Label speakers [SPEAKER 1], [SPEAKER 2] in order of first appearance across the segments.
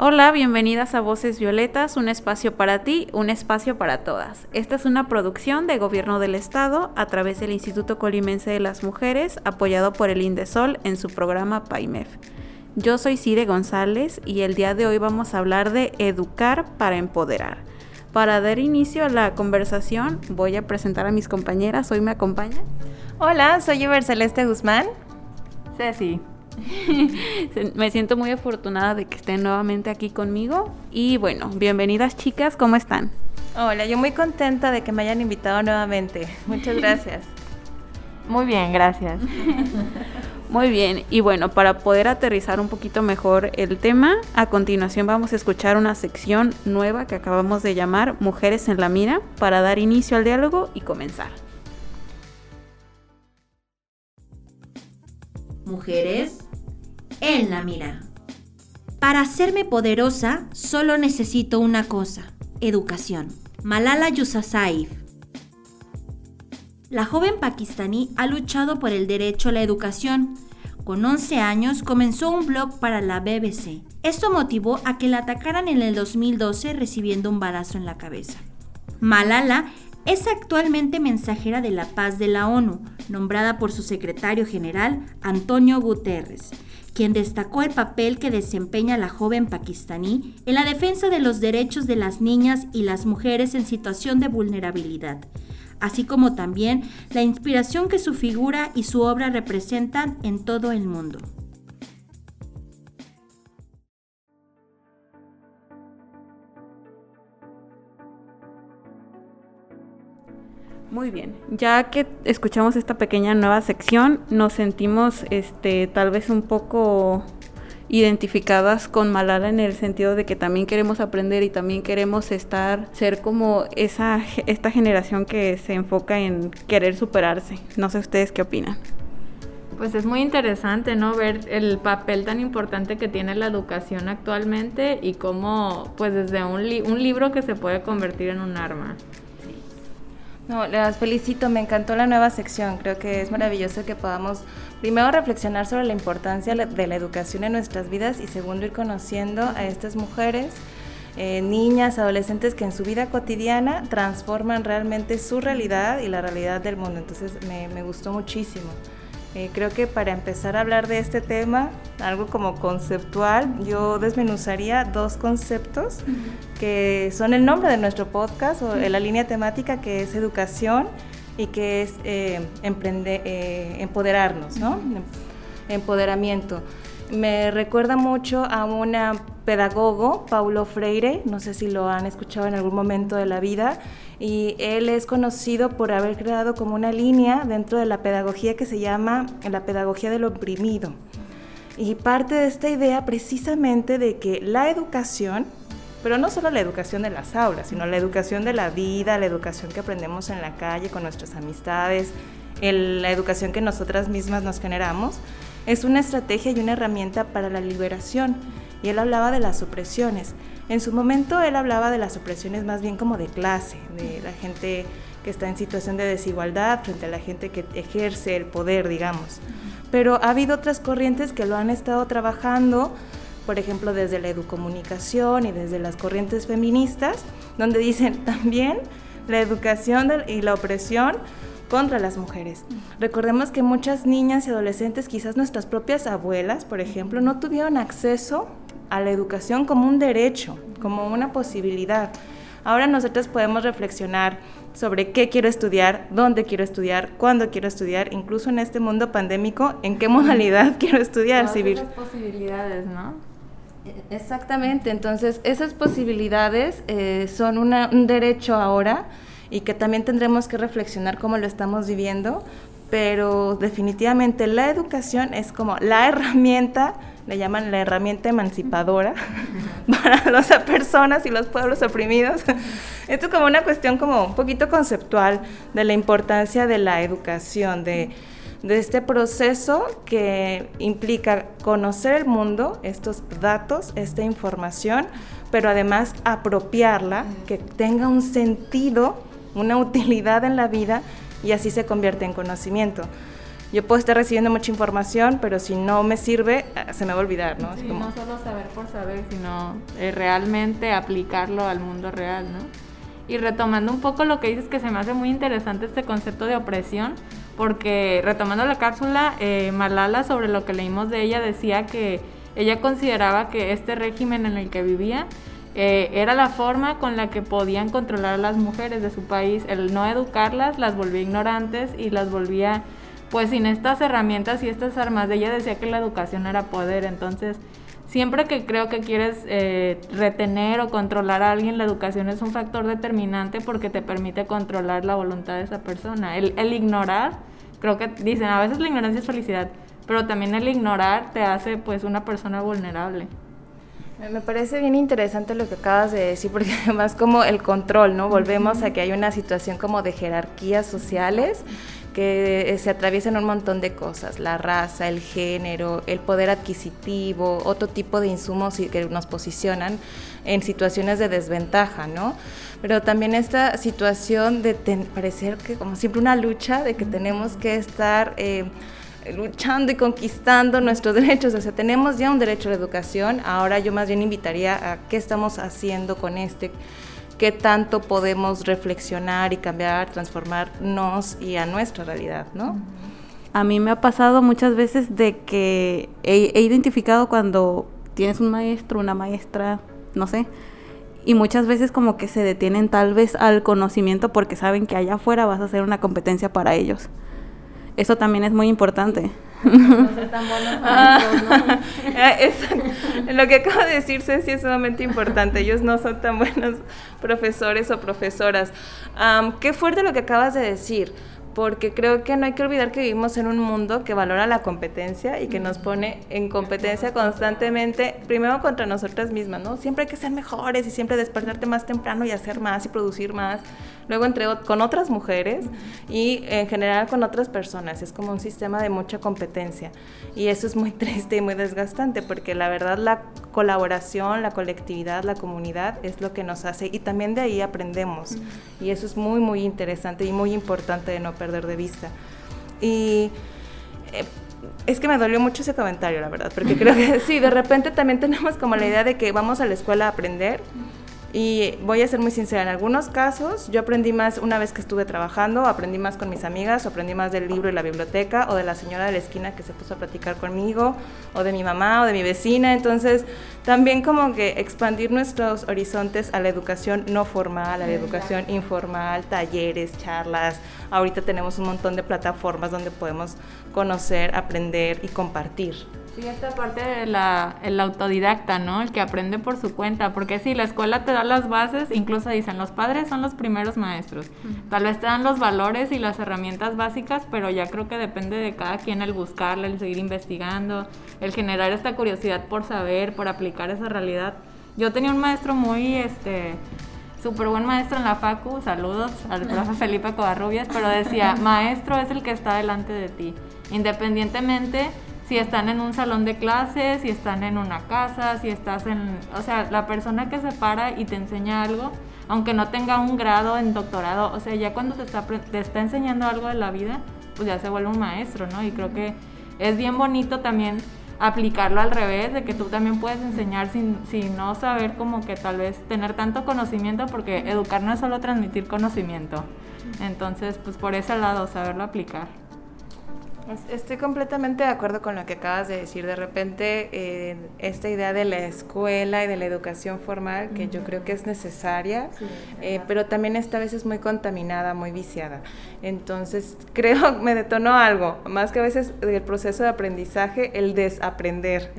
[SPEAKER 1] Hola, bienvenidas a Voces Violetas, un espacio para ti, un espacio para todas. Esta es una producción de Gobierno del Estado a través del Instituto Colimense de las Mujeres, apoyado por el Indesol en su programa PAIMEF. Yo soy Cire González y el día de hoy vamos a hablar de educar para empoderar. Para dar inicio a la conversación, voy a presentar a mis compañeras. Hoy me acompaña.
[SPEAKER 2] Hola, soy Iber Celeste Guzmán.
[SPEAKER 1] Ceci. Me siento muy afortunada de que estén nuevamente aquí conmigo. Y bueno, bienvenidas chicas, ¿cómo están?
[SPEAKER 2] Hola, yo muy contenta de que me hayan invitado nuevamente. Muchas gracias.
[SPEAKER 3] Muy bien, gracias.
[SPEAKER 1] Muy bien, y bueno, para poder aterrizar un poquito mejor el tema, a continuación vamos a escuchar una sección nueva que acabamos de llamar Mujeres en la Mira para dar inicio al diálogo y comenzar.
[SPEAKER 4] Mujeres en la mira. Para hacerme poderosa solo necesito una cosa, educación. Malala Yousafzai. La joven pakistaní ha luchado por el derecho a la educación. Con 11 años comenzó un blog para la BBC. Esto motivó a que la atacaran en el 2012 recibiendo un balazo en la cabeza. Malala es actualmente mensajera de la paz de la ONU, nombrada por su secretario general, Antonio Guterres quien destacó el papel que desempeña la joven pakistaní en la defensa de los derechos de las niñas y las mujeres en situación de vulnerabilidad, así como también la inspiración que su figura y su obra representan en todo el mundo.
[SPEAKER 1] Muy bien, ya que escuchamos esta pequeña nueva sección, nos sentimos este tal vez un poco identificadas con Malala en el sentido de que también queremos aprender y también queremos estar ser como esa esta generación que se enfoca en querer superarse. No sé ustedes qué opinan.
[SPEAKER 3] Pues es muy interesante, ¿no? Ver el papel tan importante que tiene la educación actualmente y cómo, pues desde un, un libro que se puede convertir en un arma.
[SPEAKER 2] No, las felicito, me encantó la nueva sección. Creo que es maravilloso que podamos primero reflexionar sobre la importancia de la educación en nuestras vidas y segundo ir conociendo a estas mujeres, eh, niñas, adolescentes que en su vida cotidiana transforman realmente su realidad y la realidad del mundo. Entonces me, me gustó muchísimo. Eh, creo que para empezar a hablar de este tema, algo como conceptual, yo desmenuzaría dos conceptos que son el nombre de nuestro podcast o la línea temática que es educación y que es eh, eh, empoderarnos, ¿no? Empoderamiento. Me recuerda mucho a una pedagogo, Paulo Freire, no sé si lo han escuchado en algún momento de la vida, y él es conocido por haber creado como una línea dentro de la pedagogía que se llama la pedagogía del oprimido. Y parte de esta idea precisamente de que la educación, pero no solo la educación de las aulas, sino la educación de la vida, la educación que aprendemos en la calle con nuestras amistades, la educación que nosotras mismas nos generamos, es una estrategia y una herramienta para la liberación. Y él hablaba de las opresiones. En su momento él hablaba de las opresiones más bien como de clase, de la gente que está en situación de desigualdad frente a la gente que ejerce el poder, digamos. Pero ha habido otras corrientes que lo han estado trabajando, por ejemplo, desde la educomunicación y desde las corrientes feministas, donde dicen también la educación y la opresión contra las mujeres. Recordemos que muchas niñas y adolescentes, quizás nuestras propias abuelas, por ejemplo, no tuvieron acceso a la educación como un derecho, como una posibilidad. Ahora nosotros podemos reflexionar sobre qué quiero estudiar, dónde quiero estudiar, cuándo quiero estudiar, incluso en este mundo pandémico, en qué modalidad quiero estudiar.
[SPEAKER 3] Todas esas posibilidades, ¿no?
[SPEAKER 2] Exactamente, entonces esas posibilidades eh, son un derecho ahora y que también tendremos que reflexionar cómo lo estamos viviendo, pero definitivamente la educación es como la herramienta le llaman la herramienta emancipadora para las personas y los pueblos oprimidos. Esto es como una cuestión como un poquito conceptual de la importancia de la educación, de, de este proceso que implica conocer el mundo, estos datos, esta información, pero además apropiarla, que tenga un sentido, una utilidad en la vida y así se convierte en conocimiento. Yo puedo estar recibiendo mucha información, pero si no me sirve, eh, se me va a olvidar, ¿no?
[SPEAKER 3] no solo saber por saber, sino eh, realmente aplicarlo al mundo real, ¿no? Y retomando un poco lo que dices, que se me hace muy interesante este concepto de opresión, porque retomando la cápsula, eh, Malala, sobre lo que leímos de ella, decía que ella consideraba que este régimen en el que vivía eh, era la forma con la que podían controlar a las mujeres de su país. El no educarlas las volvía ignorantes y las volvía, pues sin estas herramientas y estas armas. Ella decía que la educación era poder. Entonces, siempre que creo que quieres eh, retener o controlar a alguien, la educación es un factor determinante porque te permite controlar la voluntad de esa persona. El, el ignorar, creo que dicen, a veces la ignorancia es felicidad, pero también el ignorar te hace pues una persona vulnerable.
[SPEAKER 2] Me parece bien interesante lo que acabas de decir, porque además como el control, ¿no? Volvemos a que hay una situación como de jerarquías sociales que se atraviesan un montón de cosas, la raza, el género, el poder adquisitivo, otro tipo de insumos que nos posicionan en situaciones de desventaja, ¿no? Pero también esta situación de parecer que como siempre una lucha de que tenemos que estar... Eh, luchando y conquistando nuestros derechos. O sea, tenemos ya un derecho a la educación. Ahora yo más bien invitaría a qué estamos haciendo con este, qué tanto podemos reflexionar y cambiar, transformarnos y a nuestra realidad, ¿no?
[SPEAKER 1] A mí me ha pasado muchas veces de que he, he identificado cuando tienes un maestro, una maestra, no sé, y muchas veces como que se detienen tal vez al conocimiento porque saben que allá afuera vas a hacer una competencia para ellos. Eso también es muy importante. No ser tan buenos
[SPEAKER 2] ah, Lo que acaba de decir Ceci es sumamente importante. Ellos no son tan buenos profesores o profesoras. qué fuerte lo que acabas de decir porque creo que no hay que olvidar que vivimos en un mundo que valora la competencia y que nos pone en competencia constantemente, primero contra nosotras mismas, ¿no? Siempre hay que ser mejores y siempre despertarte más temprano y hacer más y producir más luego entre, con otras mujeres y en general con otras personas. Es como un sistema de mucha competencia y eso es muy triste y muy desgastante porque la verdad la colaboración, la colectividad, la comunidad es lo que nos hace y también de ahí aprendemos. Y eso es muy muy interesante y muy importante de no perder de vista. Y eh, es que me dolió mucho ese comentario, la verdad, porque creo que sí, de repente también tenemos como la idea de que vamos a la escuela a aprender y voy a ser muy sincera, en algunos casos yo aprendí más una vez que estuve trabajando, aprendí más con mis amigas, aprendí más del libro y la biblioteca, o de la señora de la esquina que se puso a platicar conmigo, o de mi mamá, o de mi vecina. Entonces, también como que expandir nuestros horizontes a la educación no formal, a la educación informal, talleres, charlas. Ahorita tenemos un montón de plataformas donde podemos conocer, aprender y compartir.
[SPEAKER 3] Sí, esta parte de la, el autodidacta, ¿no? El que aprende por su cuenta, porque sí, la escuela te da las bases, incluso dicen, los padres son los primeros maestros. Tal vez te dan los valores y las herramientas básicas, pero ya creo que depende de cada quien el buscarla, el seguir investigando, el generar esta curiosidad por saber, por aplicar esa realidad. Yo tenía un maestro muy, este, súper buen maestro en la facu, saludos al profe Felipe Covarrubias, pero decía, maestro es el que está delante de ti, independientemente si están en un salón de clases, si están en una casa, si estás en, o sea, la persona que se para y te enseña algo, aunque no tenga un grado en doctorado, o sea, ya cuando te está, te está enseñando algo de la vida, pues ya se vuelve un maestro, ¿no? Y creo que es bien bonito también aplicarlo al revés, de que tú también puedes enseñar sin, sin no saber como que tal vez tener tanto conocimiento, porque educar no es solo transmitir conocimiento. Entonces, pues por ese lado, saberlo aplicar.
[SPEAKER 2] Estoy completamente de acuerdo con lo que acabas de decir. De repente, eh, esta idea de la escuela y de la educación formal, que yo creo que es necesaria, eh, pero también esta vez es muy contaminada, muy viciada. Entonces, creo, me detonó algo, más que a veces el proceso de aprendizaje, el desaprender.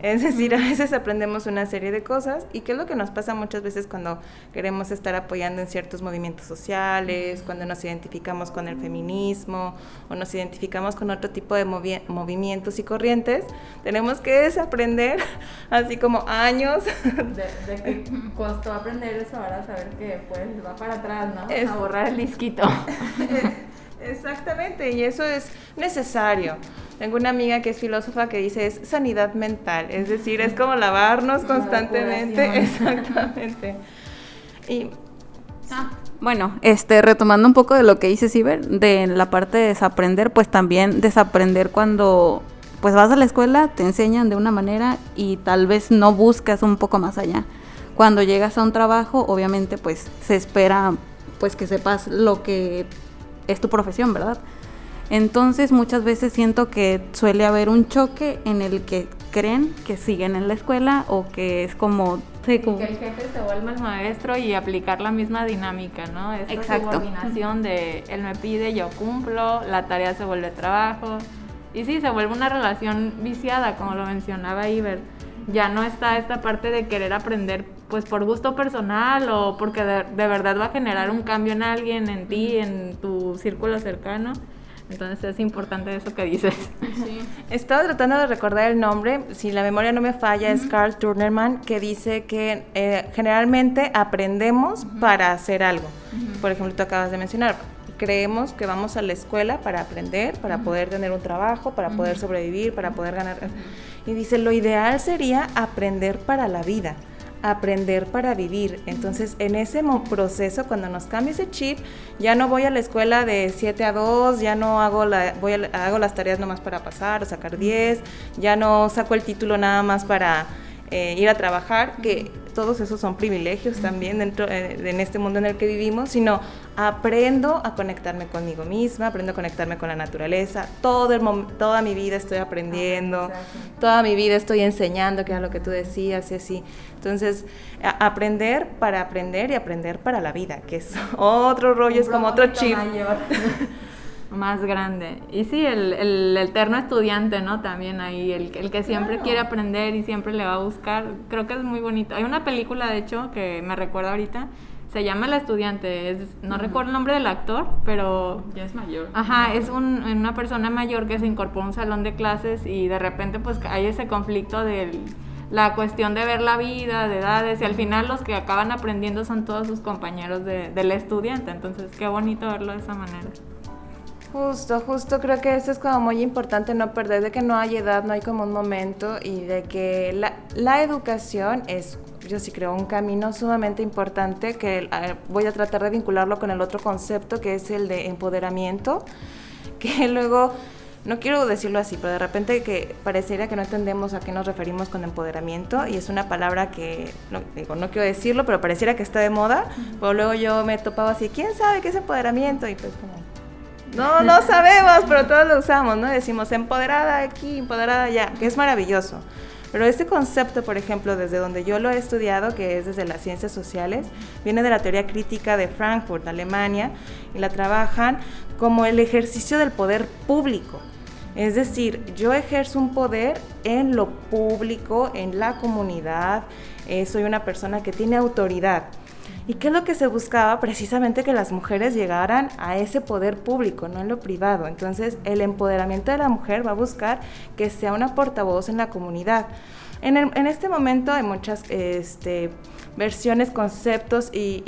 [SPEAKER 2] Es decir, a veces aprendemos una serie de cosas y qué es lo que nos pasa muchas veces cuando queremos estar apoyando en ciertos movimientos sociales, cuando nos identificamos con el feminismo o nos identificamos con otro tipo de movimientos y corrientes, tenemos que desaprender, así como años.
[SPEAKER 3] De, de que costó aprender eso, ahora saber que pues va para atrás, ¿no? a borrar el disquito.
[SPEAKER 2] Exactamente, y eso es necesario. Tengo una amiga que es filósofa que dice es sanidad mental, es decir, es como lavarnos constantemente. Exactamente.
[SPEAKER 1] Y ah, bueno, este, retomando un poco de lo que dice Ciber, de la parte de desaprender, pues también desaprender cuando pues vas a la escuela, te enseñan de una manera y tal vez no buscas un poco más allá. Cuando llegas a un trabajo, obviamente pues se espera pues que sepas lo que es tu profesión, ¿verdad? Entonces muchas veces siento que suele haber un choque en el que creen que siguen en la escuela o que es como...
[SPEAKER 3] que el jefe se vuelva el maestro y aplicar la misma dinámica, ¿no? Esta Exacto. subordinación de él me pide, yo cumplo, la tarea se vuelve trabajo. Y sí, se vuelve una relación viciada, como lo mencionaba Iber. Ya no está esta parte de querer aprender pues por gusto personal o porque de, verdad va a generar un cambio en alguien, en ti, en tu círculo cercano. Entonces es importante eso que dices.
[SPEAKER 2] Sí. Estaba tratando de recordar el nombre, si la memoria no me falla, es Carl Turnerman, que dice que eh, generalmente aprendemos para hacer algo. Por ejemplo, tú acabas de mencionar, creemos que vamos a la escuela para aprender, para poder tener un trabajo, para poder sobrevivir, para poder ganar. Y dice, lo ideal sería aprender para la vida aprender para vivir. Entonces, en ese proceso, cuando nos cambia ese chip, ya no voy a la escuela de 7 a 2, ya no hago, la, voy hago las tareas nomás para pasar o sacar 10, ya no saco el título nada más para eh, ir a trabajar, que todos esos son privilegios también dentro eh, en este mundo en el que vivimos, sino aprendo a conectarme conmigo misma, aprendo a conectarme con la naturaleza, todo el toda mi vida estoy aprendiendo, toda mi vida estoy enseñando, que era lo que tú decías, y así. Entonces, aprender para aprender y aprender para la vida, que es otro rollo, es como otro chip.
[SPEAKER 3] más grande. Y sí, el, el, eterno estudiante, ¿no? También ahí, el, el que siempre quiere aprender y siempre le va a buscar. Creo que es muy bonito. Hay una película, de hecho, que me recuerda ahorita. Se llama El estudiante. Es, no recuerdo el nombre del actor, pero...
[SPEAKER 1] Ya es mayor.
[SPEAKER 3] Ajá, es un, una persona mayor que se incorpora a un salón de clases y de repente pues hay ese conflicto de la cuestión de ver la vida, de edades, y al final los que acaban aprendiendo son todos sus compañeros de, del estudiante. Entonces, qué bonito verlo de esa manera.
[SPEAKER 2] Justo, justo creo que eso es como muy importante no perder de que no hay edad, no hay como un momento y de que la, la educación es, yo sí creo, un camino sumamente importante que voy a tratar de vincularlo con el otro concepto que es el de empoderamiento, que luego no quiero decirlo así, pero de repente que pareciera que no entendemos a qué nos referimos con empoderamiento y es una palabra que, no, digo, no quiero decirlo, pero pareciera que está de moda, pero luego yo me he topado así, ¿quién sabe qué es empoderamiento? Y pues como, no, no sabemos, pero todos lo usamos, ¿no? Decimos empoderada aquí, empoderada allá, que es maravilloso. Pero este concepto, por ejemplo, desde donde yo lo he estudiado, que es desde las ciencias sociales, viene de la teoría crítica de Frankfurt, Alemania, y la trabajan como el ejercicio del poder público. Es decir, yo ejerzo un poder en lo público, en la comunidad, eh, soy una persona que tiene autoridad. ¿Y qué es lo que se buscaba? Precisamente que las mujeres llegaran a ese poder público, no en lo privado. Entonces, el empoderamiento de la mujer va a buscar que sea una portavoz en la comunidad. En, este momento hay muchas este, versiones, conceptos y,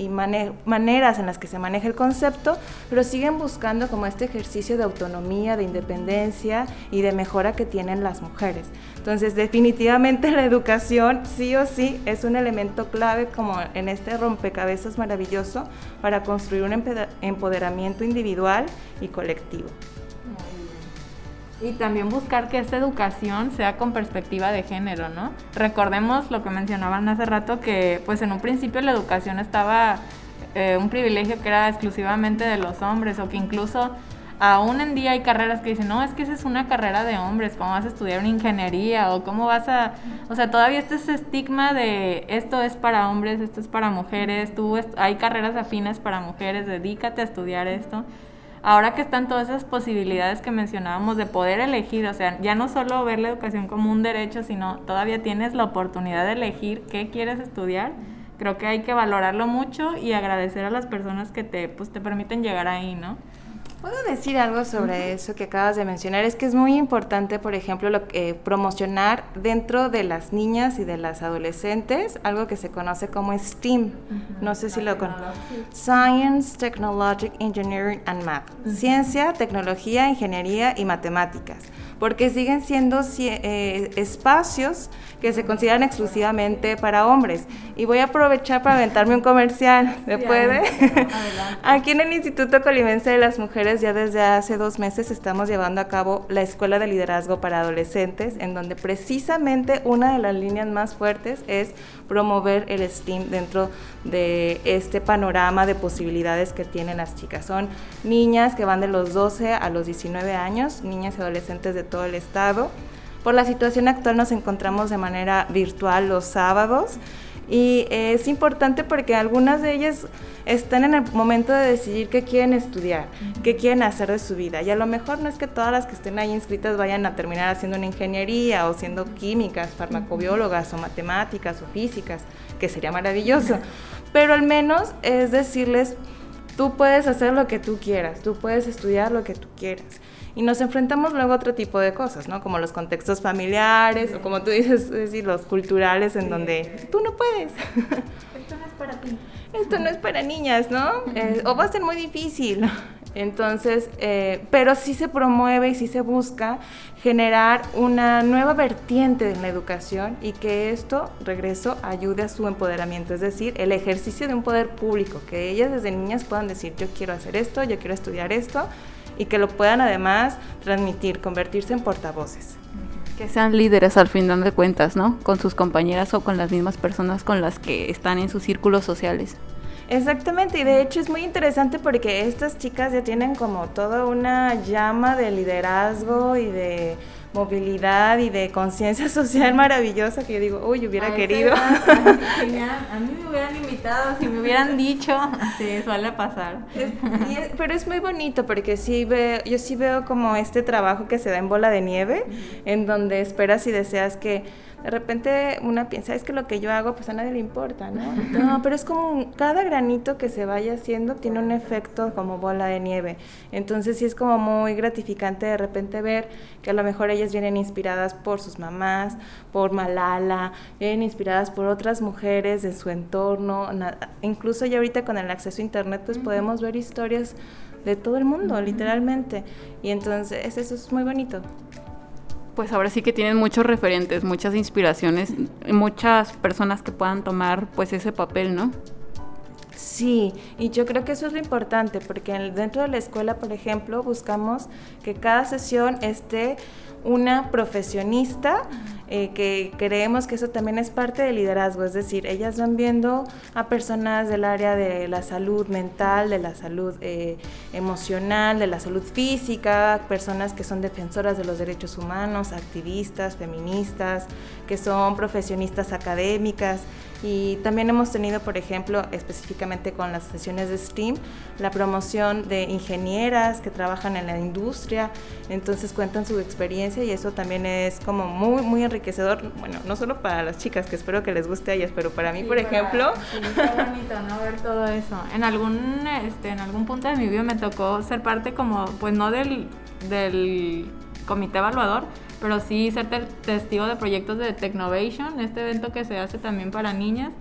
[SPEAKER 2] maneras en las que se maneja el concepto, pero siguen buscando como este ejercicio de autonomía, de independencia y de mejora que tienen las mujeres. Entonces, definitivamente la educación sí o sí es un elemento clave como en este rompecabezas maravilloso para construir un empoderamiento individual y colectivo.
[SPEAKER 3] Y también buscar que esta educación sea con perspectiva de género, ¿no? Recordemos lo que mencionaban hace rato, que pues en un principio la educación estaba eh, un privilegio que era exclusivamente de los hombres o que incluso aún en día hay carreras que dicen, no, es que esa es una carrera de hombres, ¿cómo vas a estudiar una ingeniería? O cómo vas a... O sea, todavía está ese estigma de esto es para hombres, esto es para mujeres, tú hay carreras afines para mujeres, dedícate a estudiar esto ahora que están todas esas posibilidades que mencionábamos de poder elegir, o sea, ya no solo ver la educación como un derecho, sino todavía tienes la oportunidad de elegir qué quieres estudiar, creo que hay que valorarlo mucho y agradecer a las personas que te, pues, te permiten llegar ahí, ¿no?
[SPEAKER 2] Puedo decir algo sobre eso que acabas de mencionar. Es que es muy importante, por ejemplo, lo, promocionar dentro de las niñas y de las adolescentes algo que se conoce como STEAM. No sé si lo conocen. Science, Technology, Engineering and Math. Ciencia, tecnología, ingeniería y matemáticas porque siguen siendo eh, espacios que se consideran exclusivamente para hombres. Y voy a aprovechar para aventarme un comercial, ¿se puede? Aquí en el Instituto Colimense de las Mujeres ya desde hace dos meses estamos llevando a cabo la Escuela de Liderazgo para Adolescentes, en donde precisamente una de las líneas más fuertes es promover el STEAM dentro de este panorama de posibilidades que tienen las chicas. Son niñas que van de los 12 a los 19 años, niñas y adolescentes de todo el estado. Por la situación actual nos encontramos de manera virtual los sábados y es importante porque algunas de ellas están en el momento de decidir qué quieren estudiar, qué quieren hacer de su vida. Y a lo mejor no es que todas las que estén ahí inscritas vayan a terminar haciendo una ingeniería o siendo químicas, farmacobiólogas o matemáticas o físicas, que sería maravilloso. Pero al menos es decirles, tú puedes hacer lo que tú quieras, tú puedes estudiar lo que tú quieras. Y nos enfrentamos luego a otro tipo de cosas, ¿no? Como los contextos familiares o como tú dices, decir, los culturales en donde tú no puedes.
[SPEAKER 3] Esto no es para ti.
[SPEAKER 2] Esto no es para niñas, ¿no? Eh, o va a ser muy difícil. Entonces, eh, pero sí se promueve y sí se busca generar una nueva vertiente en la educación y que esto, regreso, ayude a su empoderamiento, es decir, el ejercicio de un poder público, que ellas desde niñas puedan decir, yo quiero hacer esto, yo quiero estudiar esto, y que lo puedan además transmitir, convertirse en portavoces.
[SPEAKER 1] Que sean líderes al final de cuentas, ¿no? Con sus compañeras o con las mismas personas con las que están en sus círculos sociales.
[SPEAKER 2] Exactamente, y de hecho es muy interesante porque estas chicas ya tienen como toda una llama de liderazgo y de movilidad y de conciencia social maravillosa que yo digo, uy, hubiera querido.
[SPEAKER 3] a mí me hubieran invitado, si me hubieran dicho, sí, suele pasar.
[SPEAKER 2] pero es muy bonito porque sí veo, yo sí veo como este trabajo que se da en bola de nieve, en donde esperas y deseas que de repente una piensa, es que lo que yo hago pues a nadie le importa, ¿no? No, pero es como cada granito que se vaya haciendo tiene un efecto como bola de nieve. Entonces sí es como muy gratificante de repente ver que a lo mejor ellas vienen inspiradas por sus mamás, por Malala, vienen inspiradas por otras mujeres de su entorno, incluso ya ahorita con el acceso a internet pues podemos ver historias de todo el mundo, literalmente. Y entonces eso es muy bonito
[SPEAKER 1] pues ahora sí que tienen muchos referentes, muchas inspiraciones, muchas personas que puedan tomar pues ese papel, ¿no?
[SPEAKER 2] Sí, y yo creo que eso es lo importante, porque dentro de la escuela, por ejemplo, buscamos que cada sesión esté una profesionista eh, que creemos que eso también es parte del liderazgo, es decir, ellas van viendo a personas del área de la salud mental, de la salud eh, emocional, de la salud física, personas que son defensoras de los derechos humanos, activistas, feministas, que son profesionistas académicas. Y también hemos tenido, por ejemplo, específicamente con las sesiones de STEAM, la promoción de ingenieras que trabajan en la industria, entonces cuentan su experiencia y eso también es como muy, muy enriquecedor, bueno, no solo para las chicas, que espero que les guste a ellas, pero para mí, por ejemplo...
[SPEAKER 3] Sí, bonito, ¿no? Ver todo eso. En algún, este, en algún punto de mi vida me tocó ser parte como, pues no del, del comité evaluador, pero sí ser testigo de proyectos de Technovation, este evento que se hace también para niñas,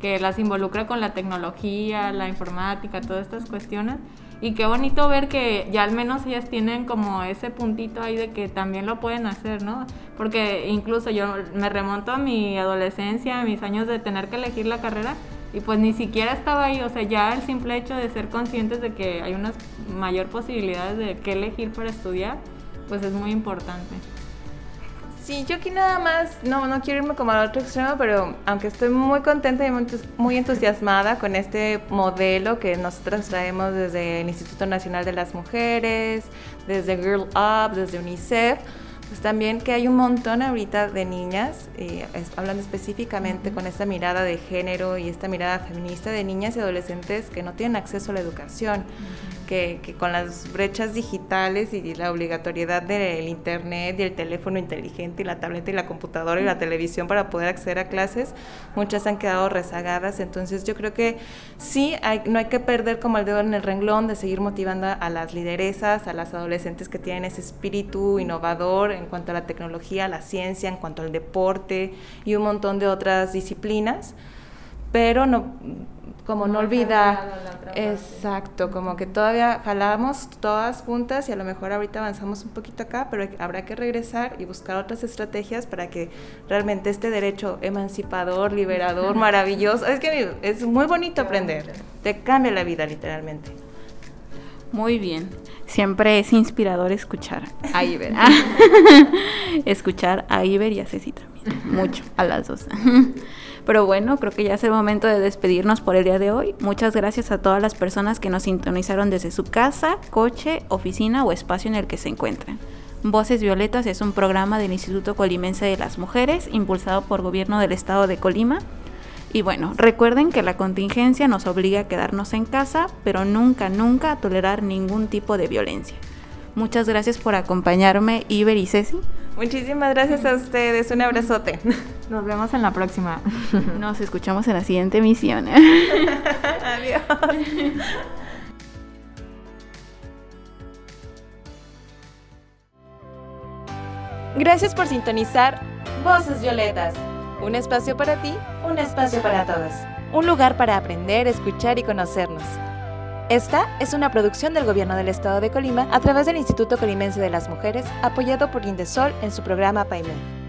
[SPEAKER 3] que las involucra con la tecnología, la informática, todas estas cuestiones. Y qué bonito ver que ya al menos ellas tienen como ese puntito ahí de que también lo pueden hacer, ¿no? Porque incluso yo me remonto a mi adolescencia, a mis años de tener que elegir la carrera y pues ni siquiera estaba ahí, o sea, ya el simple hecho de ser conscientes de que hay unas mayor posibilidades de qué elegir para estudiar, pues es muy importante.
[SPEAKER 2] Sí, yo aquí nada más, no, no quiero irme como al otro extremo, pero aunque estoy muy contenta y muy entusiasmada con este modelo que nosotros traemos desde el Instituto Nacional de las Mujeres, desde Girl Up, desde UNICEF, pues también que hay un montón ahorita de niñas, eh, hablando específicamente con esta mirada de género y esta mirada feminista de niñas y adolescentes que no tienen acceso a la educación que, que, con las brechas digitales y la obligatoriedad del internet y el teléfono inteligente y la tableta y la computadora y la televisión para poder acceder a clases, muchas han quedado rezagadas. Entonces yo creo que sí, hay, no hay que perder como el dedo en el renglón de seguir motivando a las lideresas, a las adolescentes que tienen ese espíritu innovador en cuanto a la tecnología, la ciencia, en cuanto al deporte y un montón de otras disciplinas, pero no como no, olvidar, exacto, como que todavía jalamos todas juntas y a lo mejor ahorita avanzamos un poquito acá, pero habrá que regresar y buscar otras estrategias para que realmente este derecho emancipador, liberador, maravilloso, es que es muy bonito aprender, te cambia la vida literalmente.
[SPEAKER 1] Muy bien. Siempre es inspirador escuchar a Iber. escuchar a Iber y a Ceci también. Mucho, a las dos. Pero bueno, creo que ya es el momento de despedirnos por el día de hoy. Muchas gracias a todas las personas que nos sintonizaron desde su casa, coche, oficina o espacio en el que se encuentran. Voces Violetas es un programa del Instituto Colimense de las Mujeres, impulsado por Gobierno del Estado de Colima. Y bueno, recuerden que la contingencia nos obliga a quedarnos en casa, pero nunca, nunca a tolerar ningún tipo de violencia. Muchas gracias por acompañarme, Iber y Ceci.
[SPEAKER 2] Muchísimas gracias a ustedes. Un abrazote.
[SPEAKER 3] Nos vemos en la próxima.
[SPEAKER 1] Nos escuchamos en la siguiente emisión.
[SPEAKER 2] Adiós. Gracias por sintonizar Voces Violetas. Un espacio para ti, un espacio para todos. Un lugar para aprender, escuchar y conocernos. Esta es una producción del Gobierno del Estado de Colima a través del Instituto Colimense de las Mujeres, apoyado por Indesol en su programa PAIME.